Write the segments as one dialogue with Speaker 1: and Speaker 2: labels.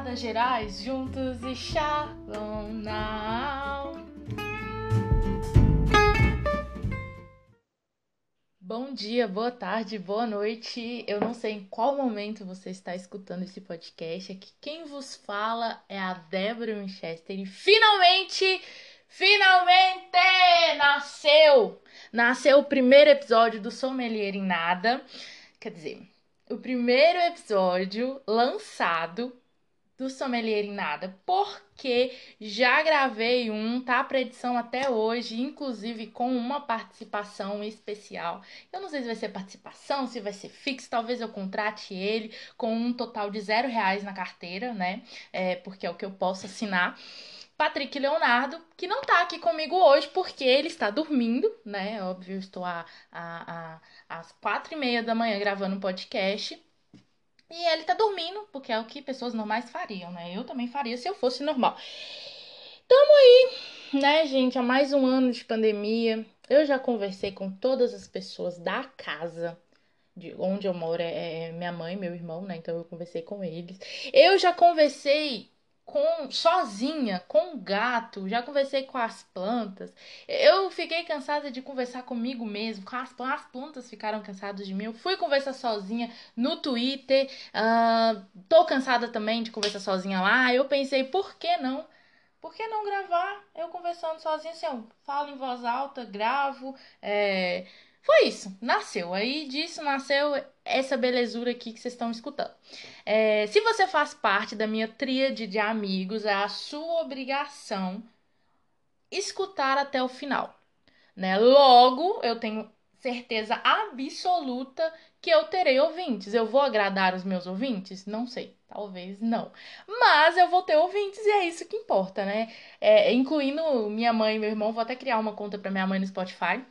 Speaker 1: das Gerais, juntos e Shalom now. Bom dia, boa tarde, boa noite. Eu não sei em qual momento você está escutando esse podcast. Aqui quem vos fala é a Débora Winchester e finalmente, finalmente nasceu! Nasceu o primeiro episódio do Sommelier em Nada. Quer dizer, o primeiro episódio lançado do Sommelier em Nada, porque já gravei um, tá para edição até hoje, inclusive com uma participação especial. Eu não sei se vai ser participação, se vai ser fixo, talvez eu contrate ele com um total de zero reais na carteira, né? É, porque é o que eu posso assinar. Patrick Leonardo, que não tá aqui comigo hoje porque ele está dormindo, né? Óbvio, eu estou a, a, a, às quatro e meia da manhã gravando um podcast. E ele tá dormindo, porque é o que pessoas normais fariam, né? Eu também faria se eu fosse normal. Tamo aí, né, gente? Há mais um ano de pandemia. Eu já conversei com todas as pessoas da casa de onde eu moro é, é minha mãe, meu irmão, né? Então eu conversei com eles. Eu já conversei com sozinha, com o gato, já conversei com as plantas. Eu fiquei cansada de conversar comigo mesmo, com as, as plantas ficaram cansadas de mim. Eu fui conversar sozinha no Twitter, uh, tô cansada também de conversar sozinha lá. Eu pensei, por que não? Por que não gravar eu conversando sozinha? Assim, eu falo em voz alta, gravo, é, foi isso, nasceu. Aí disso nasceu essa belezura aqui que vocês estão escutando. É, se você faz parte da minha tríade de amigos, é a sua obrigação escutar até o final. Né? Logo, eu tenho certeza absoluta que eu terei ouvintes. Eu vou agradar os meus ouvintes? Não sei, talvez não. Mas eu vou ter ouvintes e é isso que importa, né? É, incluindo minha mãe e meu irmão, vou até criar uma conta para minha mãe no Spotify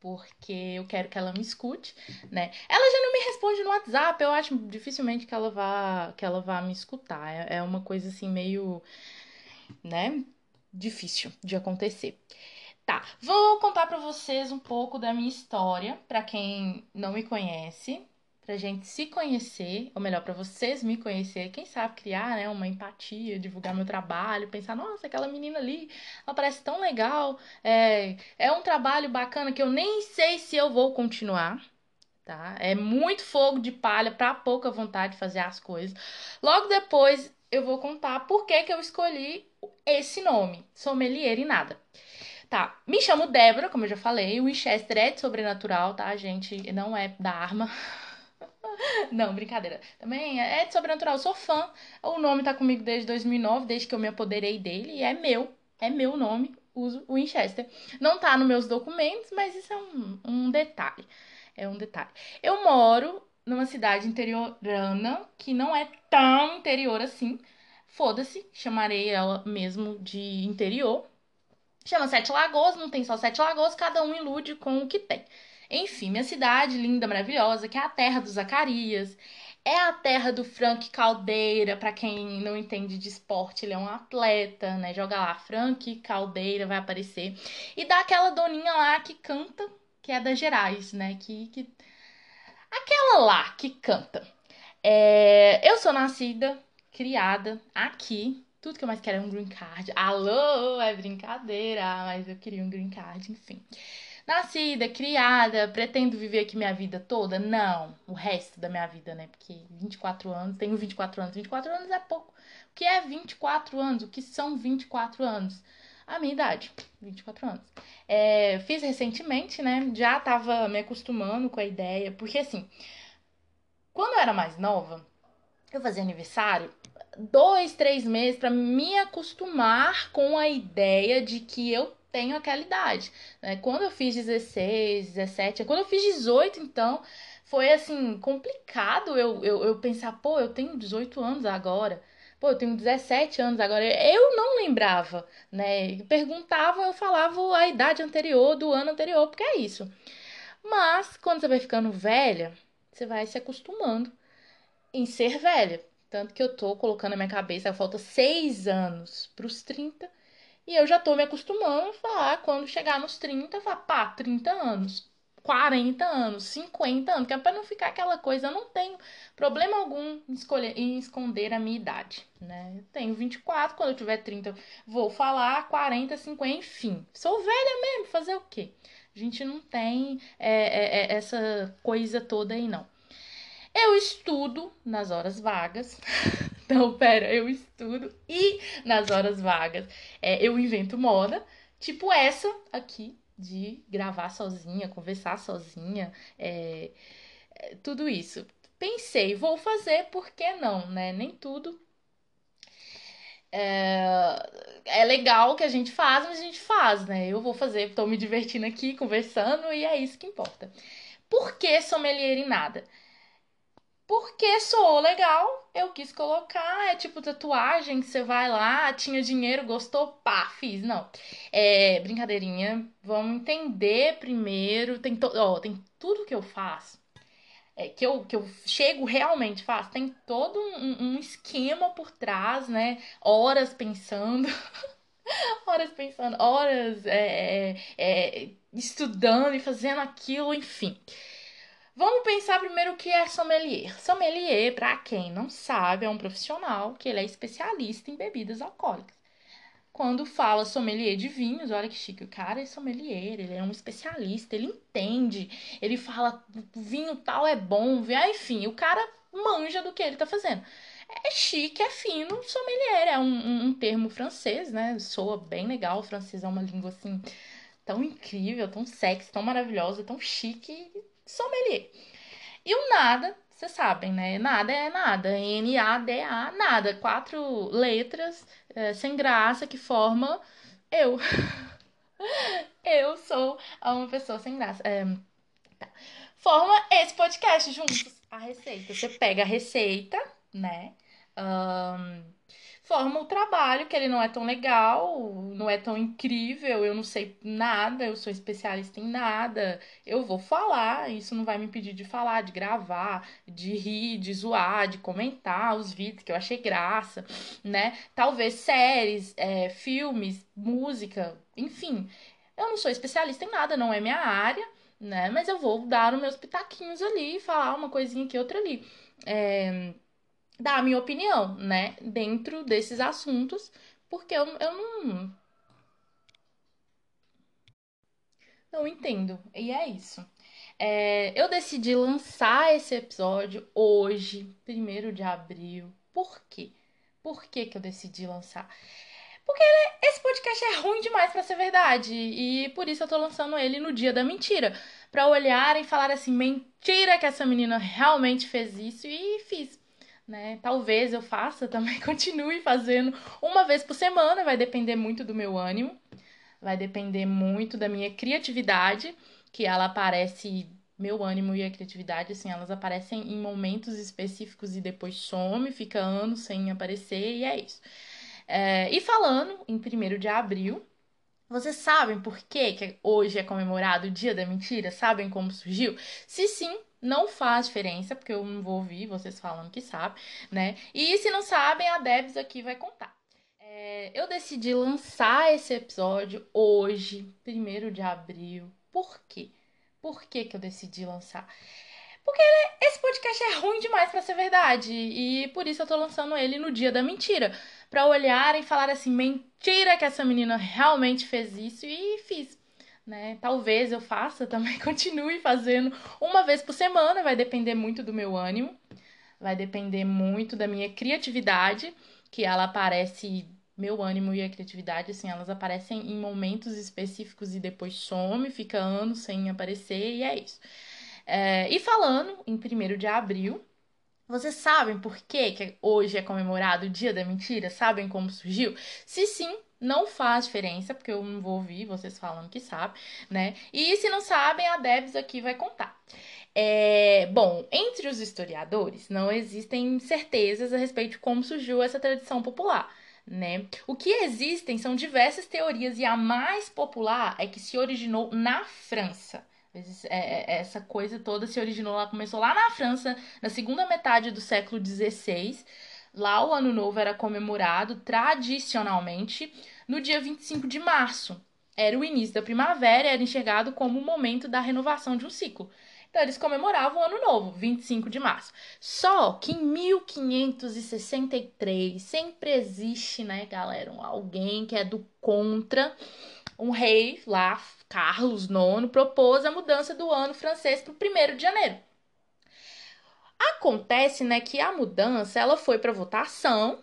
Speaker 1: porque eu quero que ela me escute, né? Ela já não me responde no WhatsApp, eu acho dificilmente que ela vá que ela vá me escutar. É, é uma coisa assim meio, né, difícil de acontecer. Tá, vou contar para vocês um pouco da minha história, para quem não me conhece, pra gente se conhecer, ou melhor, para vocês me conhecer, quem sabe criar, né, uma empatia, divulgar meu trabalho, pensar, nossa, aquela menina ali, ela parece tão legal, é, é um trabalho bacana que eu nem sei se eu vou continuar, tá? É muito fogo de palha para pouca vontade de fazer as coisas. Logo depois eu vou contar por que que eu escolhi esse nome, Sommelier e Nada. Tá, me chamo Débora, como eu já falei, o Winchester é de sobrenatural, tá, gente? Não é da arma. Não, brincadeira. Também é de sobrenatural, eu sou fã. O nome tá comigo desde 2009, desde que eu me apoderei dele, e é meu. É meu nome, uso o Winchester. Não tá nos meus documentos, mas isso é um, um detalhe. É um detalhe. Eu moro numa cidade interiorana, que não é tão interior assim. Foda-se, chamarei ela mesmo de interior. Chama Sete Lagoas, não tem só Sete Lagoas, cada um ilude com o que tem. Enfim, minha cidade linda, maravilhosa, que é a terra do Zacarias. É a terra do Frank Caldeira, para quem não entende de esporte, ele é um atleta, né? Joga lá, Frank Caldeira vai aparecer. E dá aquela doninha lá que canta, que é das Gerais, né? Que, que... Aquela lá que canta. É... Eu sou nascida, criada aqui. Tudo que eu mais quero é um green card. Alô, é brincadeira, mas eu queria um green card, enfim nascida, criada, pretendo viver aqui minha vida toda? Não, o resto da minha vida, né? Porque 24 anos, tenho 24 anos, 24 anos é pouco. O que é 24 anos? O que são 24 anos? A minha idade, 24 anos. É, fiz recentemente, né? Já tava me acostumando com a ideia, porque assim, quando eu era mais nova, eu fazia aniversário dois, três meses para me acostumar com a ideia de que eu tenho aquela idade. Né? Quando eu fiz 16, 17, quando eu fiz 18, então, foi assim, complicado eu, eu, eu pensar, pô, eu tenho 18 anos agora. Pô, eu tenho 17 anos agora. Eu não lembrava, né? Perguntava, eu falava a idade anterior do ano anterior, porque é isso. Mas quando você vai ficando velha, você vai se acostumando em ser velha. Tanto que eu tô colocando na minha cabeça, falta seis anos para os 30 e eu já tô me acostumando a falar, quando chegar nos 30, falar, pá, 30 anos. 40 anos, 50 anos, que é para não ficar aquela coisa, eu não tenho problema algum em, escolher, em esconder a minha idade, né? Eu tenho 24, quando eu tiver 30 vou falar, 40, 50, enfim. Sou velha mesmo, fazer o quê? A gente não tem é, é, é, essa coisa toda aí, não. Eu estudo nas horas vagas. Então, pera, eu estudo e nas horas vagas é, eu invento moda, tipo essa aqui, de gravar sozinha, conversar sozinha, é, é, tudo isso. Pensei, vou fazer, por que não, né? Nem tudo é, é legal que a gente faz, mas a gente faz, né? Eu vou fazer, tô me divertindo aqui, conversando, e é isso que importa. Por que sommelier em nada? Porque sou legal, eu quis colocar, é tipo tatuagem, você vai lá, tinha dinheiro, gostou, pá, fiz. Não. É brincadeirinha. Vamos entender primeiro. Tem, to... oh, tem tudo que eu faço. É, que, eu, que eu chego realmente faço, tem todo um, um esquema por trás, né? Horas pensando. horas pensando, horas é, é, é, estudando e fazendo aquilo, enfim. Vamos pensar primeiro o que é sommelier. Sommelier, para quem não sabe, é um profissional que ele é especialista em bebidas alcoólicas. Quando fala sommelier de vinhos, olha que chique, o cara é sommelier, ele é um especialista, ele entende, ele fala vinho tal é bom, enfim, o cara manja do que ele tá fazendo. É chique, é fino, sommelier, é um, um, um termo francês, né? Soa bem legal, o francês é uma língua assim tão incrível, tão sexy, tão maravilhosa, tão chique, sommelier. E o nada, vocês sabem, né? Nada é nada. N-A-D-A, nada. Quatro letras é, sem graça que forma eu. eu sou uma pessoa sem graça. É, tá. Forma esse podcast juntos. A receita. Você pega a receita, né? Um, forma o trabalho, que ele não é tão legal, não é tão incrível, eu não sei nada, eu sou especialista em nada. Eu vou falar, isso não vai me impedir de falar, de gravar, de rir, de zoar, de comentar os vídeos que eu achei graça, né? Talvez séries, é, filmes, música, enfim. Eu não sou especialista em nada, não é minha área, né? Mas eu vou dar os meus pitaquinhos ali, falar uma coisinha aqui, outra ali. É dar a minha opinião, né, dentro desses assuntos, porque eu, eu não. Não entendo. E é isso. É, eu decidi lançar esse episódio hoje, 1 de abril. Por quê? Por que, que eu decidi lançar? Porque ele, esse podcast é ruim demais para ser verdade. E por isso eu tô lançando ele no dia da mentira. Pra olhar e falar assim: mentira que essa menina realmente fez isso e fiz né? Talvez eu faça também, continue fazendo uma vez por semana, vai depender muito do meu ânimo, vai depender muito da minha criatividade, que ela aparece, meu ânimo e a criatividade, assim, elas aparecem em momentos específicos e depois some, fica anos sem aparecer, e é isso. É, e falando em 1 de abril, vocês sabem por que, hoje é comemorado o Dia da Mentira? Sabem como surgiu? Se sim, não faz diferença, porque eu não vou ouvir vocês falando que sabe, né? E se não sabem, a Debs aqui vai contar. É, eu decidi lançar esse episódio hoje, 1 de abril. Por quê? Por que, que eu decidi lançar? Porque ele, esse podcast é ruim demais para ser verdade. E por isso eu tô lançando ele no dia da mentira. Pra olhar e falar assim: mentira que essa menina realmente fez isso e fiz né? Talvez eu faça também, continue fazendo uma vez por semana, vai depender muito do meu ânimo, vai depender muito da minha criatividade, que ela aparece meu ânimo e a criatividade, assim, elas aparecem em momentos específicos e depois some, fica anos sem aparecer, e é isso. É, e falando em 1 de abril, vocês sabem por que, hoje é comemorado o Dia da Mentira? Sabem como surgiu? Se sim, não faz diferença, porque eu não vou ouvir vocês falando que sabe, né? E se não sabem, a Debs aqui vai contar. É, bom, entre os historiadores não existem certezas a respeito de como surgiu essa tradição popular. Né? O que existem são diversas teorias e a mais popular é que se originou na França. É, é, essa coisa toda se originou lá, começou lá na França, na segunda metade do século XVI, Lá o Ano Novo era comemorado tradicionalmente no dia 25 de março. era o início da primavera e era enxergado como o momento da renovação de um ciclo. Então eles comemoravam o Ano Novo, 25 de março. Só que em 1563 sempre existe, né, galera, alguém que é do contra. Um rei lá, Carlos IX, propôs a mudança do ano francês para o 1 de janeiro. Acontece, né, que a mudança ela foi para votação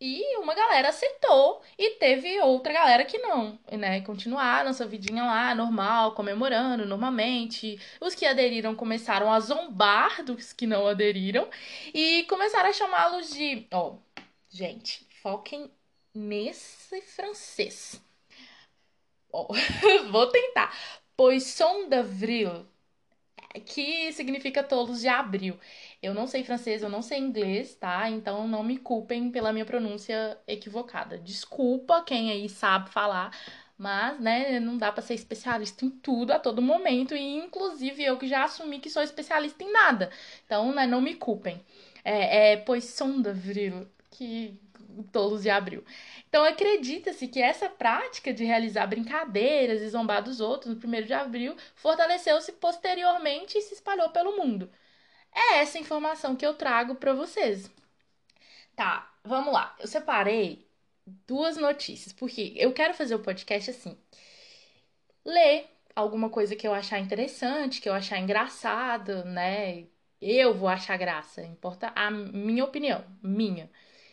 Speaker 1: e uma galera aceitou e teve outra galera que não, né? Continuaram sua vidinha lá, normal, comemorando normalmente. Os que aderiram começaram a zombar dos que não aderiram e começaram a chamá-los de. Ó, oh, gente, foquem nesse francês. Oh, vou tentar. Poisson d'avril, que significa tolos de abril. Eu não sei francês, eu não sei inglês, tá? Então não me culpem pela minha pronúncia equivocada. Desculpa quem aí sabe falar, mas, né, não dá para ser especialista em tudo a todo momento, e inclusive eu que já assumi que sou especialista em nada. Então, né, não me culpem. É, é Poisson d'avril, que tolos de abril. Então, acredita-se que essa prática de realizar brincadeiras e zombar dos outros no 1 de abril fortaleceu-se posteriormente e se espalhou pelo mundo. É essa informação que eu trago para vocês. Tá, vamos lá. Eu separei duas notícias, porque eu quero fazer o podcast assim. Ler alguma coisa que eu achar interessante, que eu achar engraçado, né? Eu vou achar graça, importa a minha opinião, minha.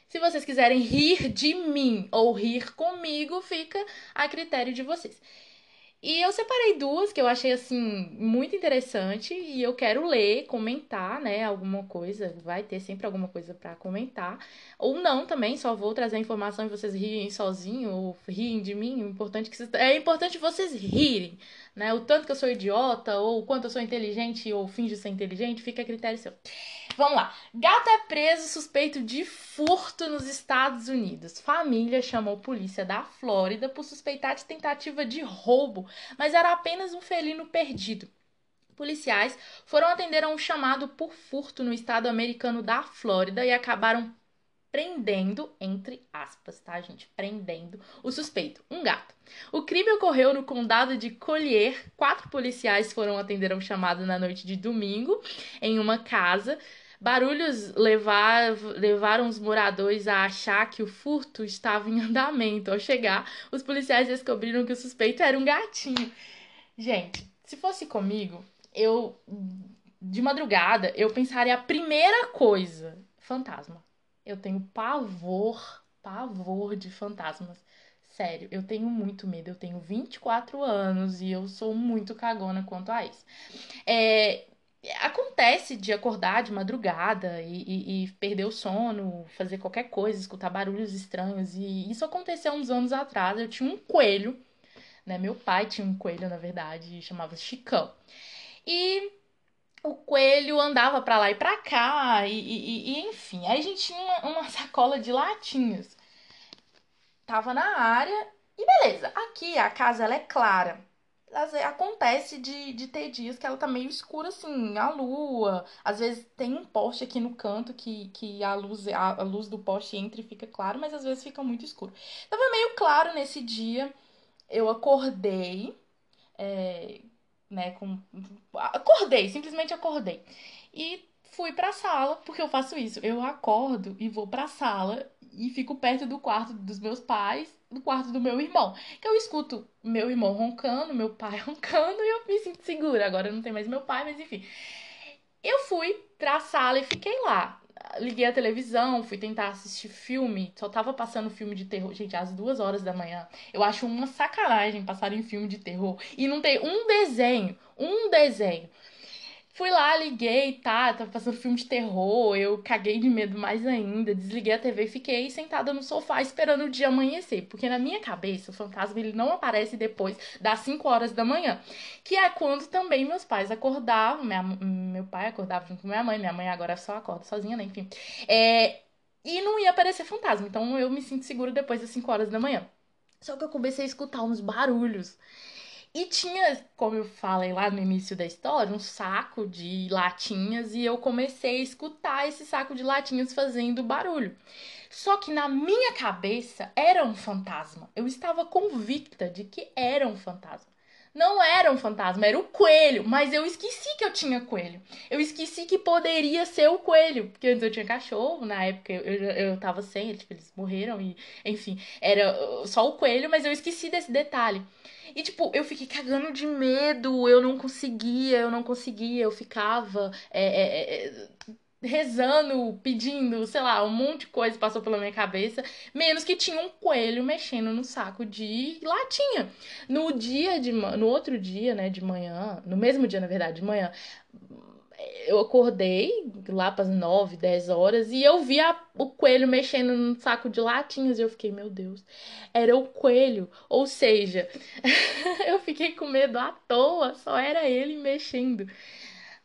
Speaker 1: Se vocês quiserem rir de mim ou rir comigo, fica a critério de vocês. E eu separei duas que eu achei assim muito interessante e eu quero ler, comentar, né, alguma coisa, vai ter sempre alguma coisa para comentar. Ou não também, só vou trazer a informação e vocês riem sozinho ou riem de mim. O importante é que é importante vocês rirem, né? O tanto que eu sou idiota ou o quanto eu sou inteligente ou finge ser inteligente, fica a critério seu. Vamos lá. Gato é preso suspeito de furto nos Estados Unidos. Família chamou polícia da Flórida por suspeitar de tentativa de roubo, mas era apenas um felino perdido. Policiais foram atender a um chamado por furto no estado americano da Flórida e acabaram prendendo, entre aspas, tá, gente? Prendendo o suspeito, um gato. O crime ocorreu no condado de Collier. Quatro policiais foram atender a um chamado na noite de domingo em uma casa Barulhos levar, levaram os moradores a achar que o furto estava em andamento. Ao chegar, os policiais descobriram que o suspeito era um gatinho. Gente, se fosse comigo, eu de madrugada eu pensaria a primeira coisa, fantasma. Eu tenho pavor, pavor de fantasmas. Sério, eu tenho muito medo. Eu tenho 24 anos e eu sou muito cagona quanto a isso. É, Acontece de acordar de madrugada e, e, e, perder o sono, fazer qualquer coisa, escutar barulhos estranhos. E isso aconteceu uns anos atrás. Eu tinha um coelho, né? Meu pai tinha um coelho, na verdade, chamava Chicão. E o coelho andava para lá e para cá, e, e, enfim. Aí a gente tinha uma, uma sacola de latinhas. Tava na área e beleza. Aqui a casa ela é clara acontece de, de ter dias que ela tá meio escura, assim, a lua. Às vezes tem um poste aqui no canto que, que a, luz, a, a luz do poste entra e fica claro, mas às vezes fica muito escuro. Tava meio claro nesse dia. Eu acordei, é, né, com... Acordei, simplesmente acordei. E fui pra sala, porque eu faço isso. Eu acordo e vou pra sala e fico perto do quarto dos meus pais do quarto do meu irmão. Que eu escuto meu irmão roncando, meu pai roncando e eu me sinto segura. Agora não tem mais meu pai, mas enfim. Eu fui pra sala e fiquei lá. Liguei a televisão, fui tentar assistir filme. Só tava passando filme de terror. Gente, às duas horas da manhã. Eu acho uma sacanagem passar em filme de terror. E não tem um desenho. Um desenho Fui lá, liguei, tá, tava passando filme de terror, eu caguei de medo mais ainda, desliguei a TV e fiquei sentada no sofá esperando o dia amanhecer, porque na minha cabeça o fantasma ele não aparece depois das 5 horas da manhã, que é quando também meus pais acordavam, minha, meu pai acordava junto com minha mãe, minha mãe agora só acorda sozinha, né, enfim, é, e não ia aparecer fantasma, então eu me sinto segura depois das 5 horas da manhã. Só que eu comecei a escutar uns barulhos. E tinha, como eu falei lá no início da história, um saco de latinhas e eu comecei a escutar esse saco de latinhas fazendo barulho. Só que na minha cabeça era um fantasma. Eu estava convicta de que era um fantasma. Não era um fantasma, era o coelho. Mas eu esqueci que eu tinha coelho. Eu esqueci que poderia ser o coelho. Porque antes eu tinha cachorro, na época eu, eu, eu tava sem, tipo, eles morreram e, enfim, era só o coelho, mas eu esqueci desse detalhe. E, tipo, eu fiquei cagando de medo, eu não conseguia, eu não conseguia, eu ficava é, é, é, rezando, pedindo, sei lá, um monte de coisa passou pela minha cabeça, menos que tinha um coelho mexendo no saco de latinha. No dia de no outro dia, né, de manhã, no mesmo dia, na verdade, de manhã, eu acordei lá para as 9, 10 horas e eu vi a, o coelho mexendo no saco de latinhas e eu fiquei, meu Deus, era o coelho. Ou seja, eu fiquei com medo à toa, só era ele mexendo.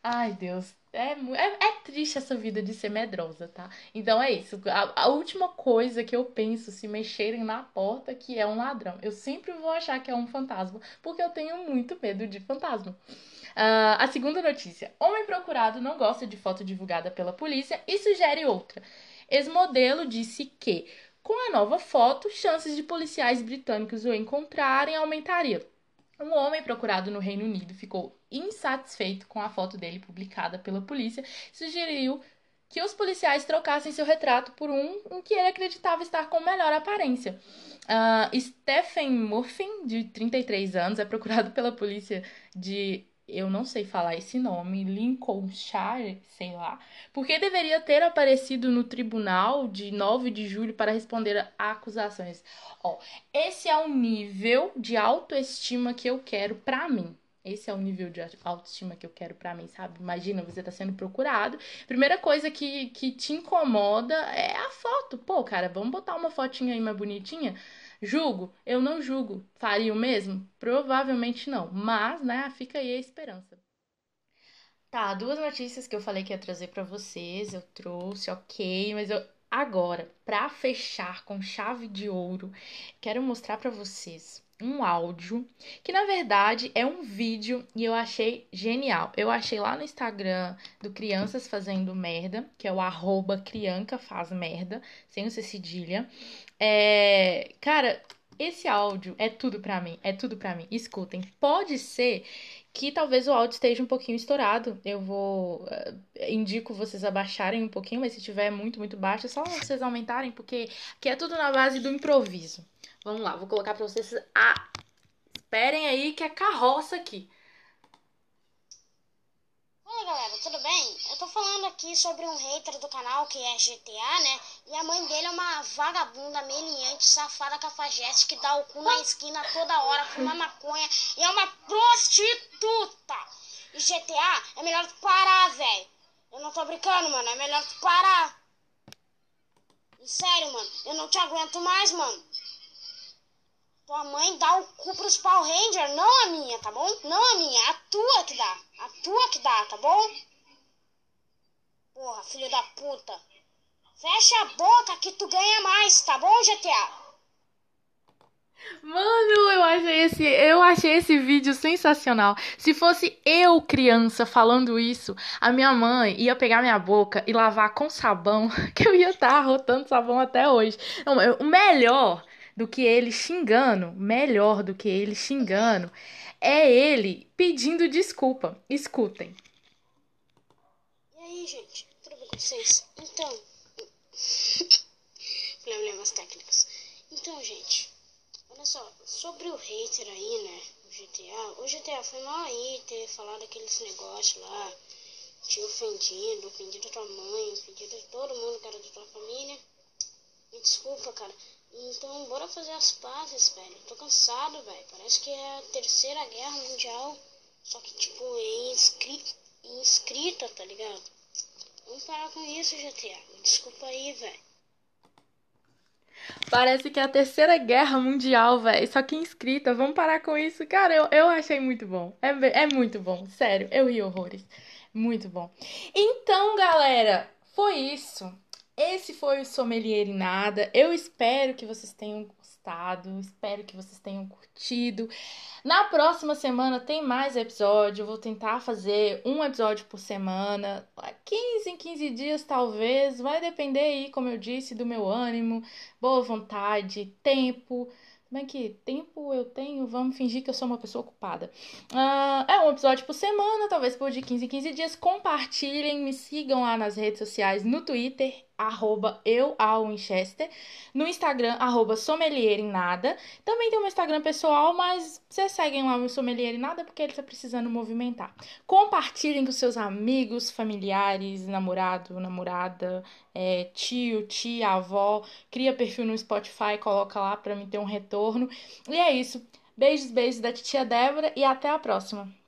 Speaker 1: Ai, Deus, é, é, é, triste essa vida de ser medrosa, tá? Então é isso. A, a, última coisa que eu penso se mexerem na porta que é um ladrão. Eu sempre vou achar que é um fantasma, porque eu tenho muito medo de fantasma. Uh, a segunda notícia: Homem procurado não gosta de foto divulgada pela polícia e sugere outra. Ex-modelo disse que, com a nova foto, chances de policiais britânicos o encontrarem aumentariam. Um homem procurado no Reino Unido ficou insatisfeito com a foto dele publicada pela polícia e sugeriu que os policiais trocassem seu retrato por um em que ele acreditava estar com melhor aparência. Uh, Stephen Murphy, de 33 anos, é procurado pela polícia de eu não sei falar esse nome, Lincolnshire, sei lá, porque deveria ter aparecido no tribunal de 9 de julho para responder a acusações. Ó, esse é o nível de autoestima que eu quero para mim. Esse é o nível de autoestima que eu quero para mim, sabe? Imagina, você tá sendo procurado. Primeira coisa que, que te incomoda é a foto. Pô, cara, vamos botar uma fotinha aí mais bonitinha? Julgo? Eu não julgo. Faria o mesmo? Provavelmente não. Mas, né, fica aí a esperança. Tá, duas notícias que eu falei que ia trazer para vocês, eu trouxe, ok, mas eu agora, para fechar com chave de ouro, quero mostrar para vocês um áudio que na verdade é um vídeo e eu achei genial. Eu achei lá no Instagram do Crianças Fazendo Merda, que é o arroba crianca faz merda, sem o cedilha. É, cara, esse áudio é tudo para mim, é tudo para mim. Escutem. Pode ser que talvez o áudio esteja um pouquinho estourado. Eu vou uh, indico vocês abaixarem um pouquinho, mas se tiver muito, muito baixo, é só vocês aumentarem, porque aqui é tudo na base do improviso. Vamos lá, vou colocar para vocês. Ah, esperem aí que é carroça aqui.
Speaker 2: Oi galera, tudo bem? Eu tô falando aqui sobre um hater do canal que é GTA, né? E a mãe dele é uma vagabunda, meliante, safada, cafajeste que dá o cu na esquina toda hora, fuma maconha e é uma prostituta. E GTA é melhor tu parar, velho. Eu não tô brincando, mano, é melhor tu parar. E sério, mano, eu não te aguento mais, mano. Tua mãe dá o cu pros Power Ranger, não a minha, tá bom? Não a minha, é a tua que dá. A tua que dá, tá bom? Porra, filho da puta. Fecha a boca que tu ganha mais, tá bom, GTA?
Speaker 1: Mano, eu achei esse, eu achei esse vídeo sensacional. Se fosse eu criança falando isso, a minha mãe ia pegar minha boca e lavar com sabão, que eu ia estar tá rotando sabão até hoje. Não, o melhor do que ele xingando, melhor do que ele xingando, é ele pedindo desculpa. Escutem.
Speaker 2: E aí, gente? Tudo bem com vocês? Então. Problemas técnicos. Então, gente. Olha só. Sobre o hater aí, né? O GTA. O GTA foi mal aí ter falado aqueles negócios lá. Te ofendido, ofendido a tua mãe, ofendido a todo mundo que era da tua família. Me desculpa, cara. Então, bora fazer as pazes, velho. Tô cansado, velho. Parece que é a terceira guerra mundial. Só que, tipo, é inscrita, inscrita tá ligado? Vamos parar com isso, GTA. Me desculpa aí, velho.
Speaker 1: Parece que é a terceira guerra mundial, velho. Só que inscrita. Vamos parar com isso. Cara, eu, eu achei muito bom. É, é muito bom. Sério, eu ri horrores. Muito bom. Então, galera, foi isso. Esse foi o Sommelier em Nada. Eu espero que vocês tenham gostado. Espero que vocês tenham curtido. Na próxima semana tem mais episódio. Eu vou tentar fazer um episódio por semana. 15 em 15 dias, talvez. Vai depender aí, como eu disse, do meu ânimo, boa vontade, tempo. Bem que tempo eu tenho, vamos fingir que eu sou uma pessoa ocupada. Uh, é um episódio por semana, talvez por de 15 em 15 dias. Compartilhem, me sigam lá nas redes sociais, no Twitter, arroba eu ao Winchester, no Instagram, arroba sommelier em nada. Também tem um Instagram pessoal, mas vocês seguem lá o sommelier em nada porque ele está precisando movimentar. Compartilhem com seus amigos, familiares, namorado, namorada, é, tio, tia, avó. Cria perfil no Spotify, coloca lá para mim ter um retorno. E é isso. Beijos, beijos da tia Débora e até a próxima.